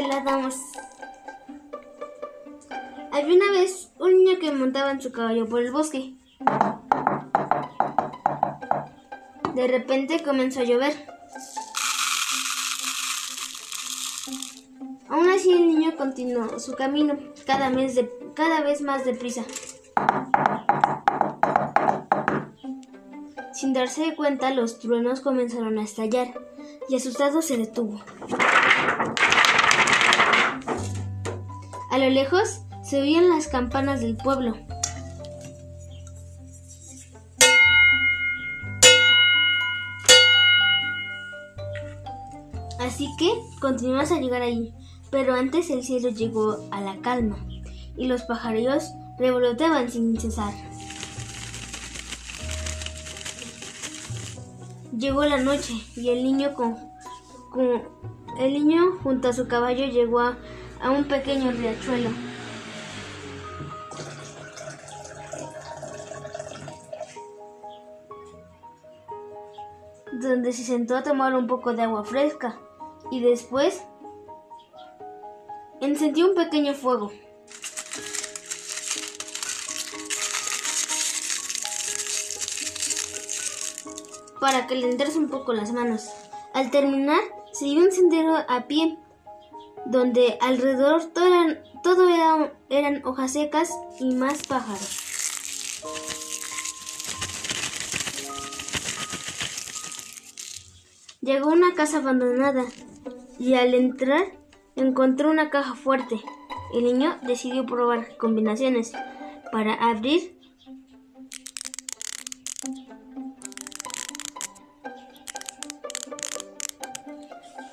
relatamos. Había una vez un niño que montaba en su caballo por el bosque. De repente comenzó a llover. Aún así el niño continuó su camino cada vez, de, cada vez más deprisa. Sin darse cuenta, los truenos comenzaron a estallar y asustado se detuvo. A lo lejos se oían las campanas del pueblo. Así que continuamos a llegar allí, pero antes el cielo llegó a la calma y los pajarillos revoloteaban sin cesar. Llegó la noche y el niño con, con- el niño junto a su caballo llegó a, a un pequeño riachuelo. donde se sentó a tomar un poco de agua fresca y después encendió un pequeño fuego. para calentarse un poco las manos. Al terminar, siguió un sendero a pie, donde alrededor todo eran, eran hojas secas y más pájaros. Llegó a una casa abandonada y al entrar encontró una caja fuerte. El niño decidió probar combinaciones para abrir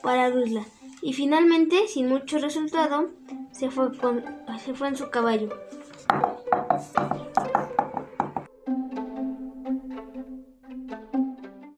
para abrirla y finalmente, sin mucho resultado, se fue, con, se fue en su caballo.